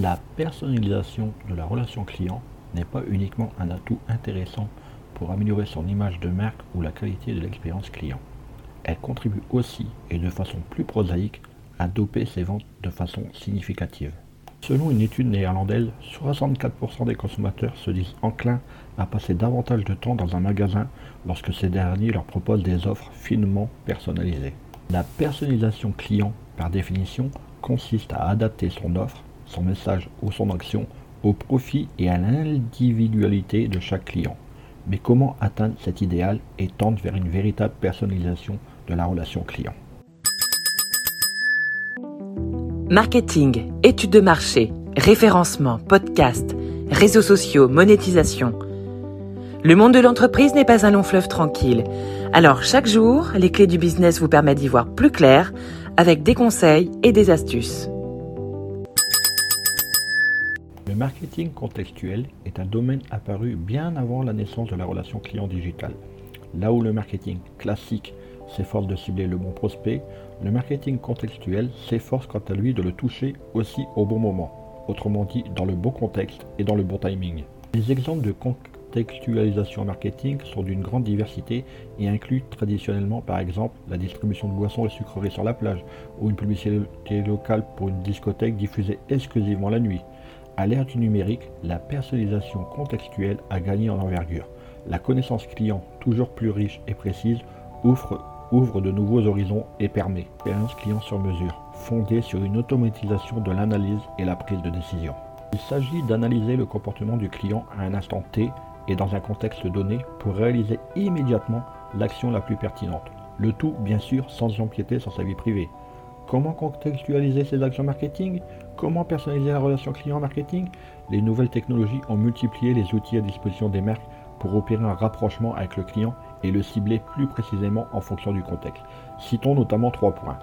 La personnalisation de la relation client n'est pas uniquement un atout intéressant pour améliorer son image de marque ou la qualité de l'expérience client. Elle contribue aussi, et de façon plus prosaïque, à doper ses ventes de façon significative. Selon une étude néerlandaise, 64% des consommateurs se disent enclins à passer davantage de temps dans un magasin lorsque ces derniers leur proposent des offres finement personnalisées. La personnalisation client, par définition, consiste à adapter son offre, son message ou son action au profit et à l'individualité de chaque client. Mais comment atteindre cet idéal et tendre vers une véritable personnalisation de la relation client? Marketing, études de marché, référencement, podcast, réseaux sociaux, monétisation. Le monde de l'entreprise n'est pas un long fleuve tranquille. Alors chaque jour, les clés du business vous permettent d'y voir plus clair avec des conseils et des astuces. Le marketing contextuel est un domaine apparu bien avant la naissance de la relation client digitale. Là où le marketing classique s'efforce de cibler le bon prospect, le marketing contextuel s'efforce quant à lui de le toucher aussi au bon moment, autrement dit dans le bon contexte et dans le bon timing. Les exemples de contextualisation marketing sont d'une grande diversité et incluent traditionnellement par exemple la distribution de boissons et sucreries sur la plage ou une publicité locale pour une discothèque diffusée exclusivement la nuit. À l'ère du numérique, la personnalisation contextuelle a gagné en envergure. La connaissance client, toujours plus riche et précise, ouvre de nouveaux horizons et permet expérience client sur mesure, fondée sur une automatisation de l'analyse et la prise de décision. Il s'agit d'analyser le comportement du client à un instant T et dans un contexte donné pour réaliser immédiatement l'action la plus pertinente. Le tout, bien sûr, sans empiéter sur sa vie privée. Comment contextualiser ses actions marketing? Comment personnaliser la relation client marketing Les nouvelles technologies ont multiplié les outils à disposition des marques pour opérer un rapprochement avec le client et le cibler plus précisément en fonction du contexte. Citons notamment trois points.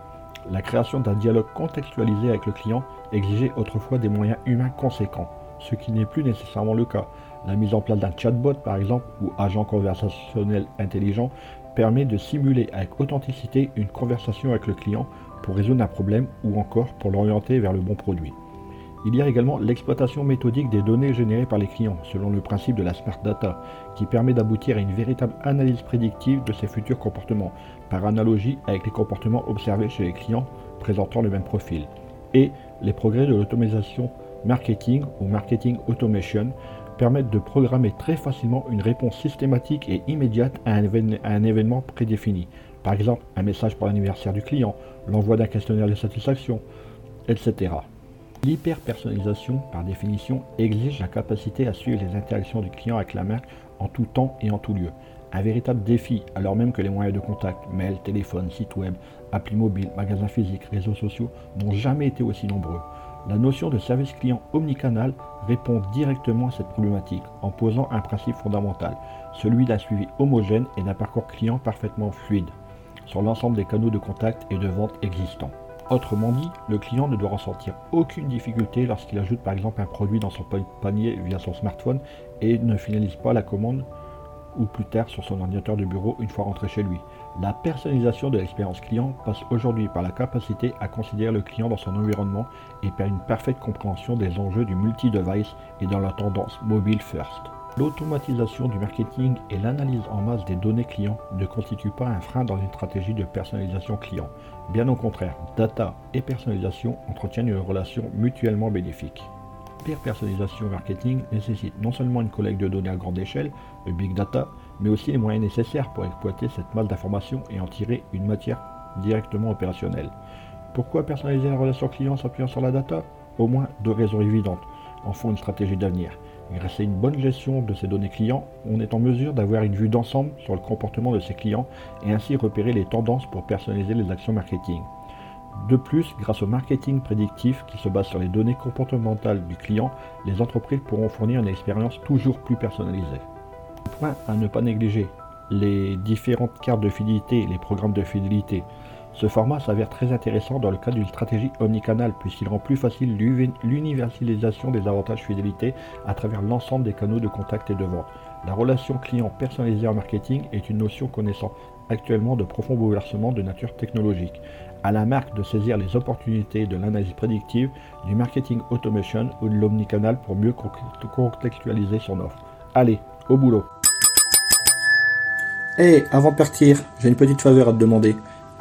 La création d'un dialogue contextualisé avec le client exigeait autrefois des moyens humains conséquents, ce qui n'est plus nécessairement le cas. La mise en place d'un chatbot, par exemple, ou agent conversationnel intelligent, permet de simuler avec authenticité une conversation avec le client pour résoudre un problème ou encore pour l'orienter vers le bon produit. Il y a également l'exploitation méthodique des données générées par les clients, selon le principe de la Smart Data, qui permet d'aboutir à une véritable analyse prédictive de ses futurs comportements, par analogie avec les comportements observés chez les clients présentant le même profil. Et les progrès de l'automatisation marketing ou marketing automation permettent de programmer très facilement une réponse systématique et immédiate à un, événement prédéfini. Par exemple, un message pour l'anniversaire du client, l'envoi d'un questionnaire de satisfaction, etc. L'hyper-personnalisation, par définition, exige la capacité à suivre les interactions du client avec la marque en tout temps et en tout lieu. Un véritable défi, alors même que les moyens de contact, mail, téléphone, site web, applis mobiles, magasins physiques, réseaux sociaux n'ont jamais été aussi nombreux. La notion de service client omnicanal répond directement à cette problématique en posant un principe fondamental, celui d'un suivi homogène et d'un parcours client parfaitement fluide sur l'ensemble des canaux de contact et de vente existants. Autrement dit, le client ne doit ressentir aucune difficulté lorsqu'il ajoute par exemple un produit dans son panier via son smartphone et ne finalise pas la commande ou plus tard sur son ordinateur de bureau une fois rentré chez lui. La personnalisation de l'expérience client passe aujourd'hui par la capacité à considérer le client dans son environnement et par une parfaite compréhension des enjeux du multi-device et dans la tendance mobile first. L'automatisation du marketing et l'analyse en masse des données clients ne constituent pas un frein dans une stratégie de personnalisation client. Bien au contraire, data et personnalisation entretiennent une relation mutuellement bénéfique. Pire personnalisation marketing nécessite non seulement une collecte de données à grande échelle, le big data, mais aussi les moyens nécessaires pour exploiter cette masse d'informations et en tirer une matière directement opérationnelle. Pourquoi personnaliser la relation client en s'appuyant sur la data? Au moins deux raisons évidentes en font une stratégie d'avenir. Grâce à une bonne gestion de ces données clients, on est en mesure d'avoir une vue d'ensemble sur le comportement de ses clients et ainsi repérer les tendances pour personnaliser les actions marketing. De plus, grâce au marketing prédictif qui se base sur les données comportementales du client, les entreprises pourront fournir une expérience toujours plus personnalisée. Point à ne pas négliger, les différentes cartes de fidélité les programmes de fidélité. Ce format s'avère très intéressant dans le cadre d'une stratégie omnicanal puisqu'il rend plus facile l'universalisation des avantages fidélité à travers l'ensemble des canaux de contact et de vente. La relation client personnalisée en marketing est une notion connaissant actuellement de profonds bouleversements de nature technologique. à la marque de saisir les opportunités de l'analyse prédictive, du marketing automation ou de l'omnicanal pour mieux contextualiser son offre. Allez, au boulot Hé, avant de partir, j'ai une petite faveur à te demander.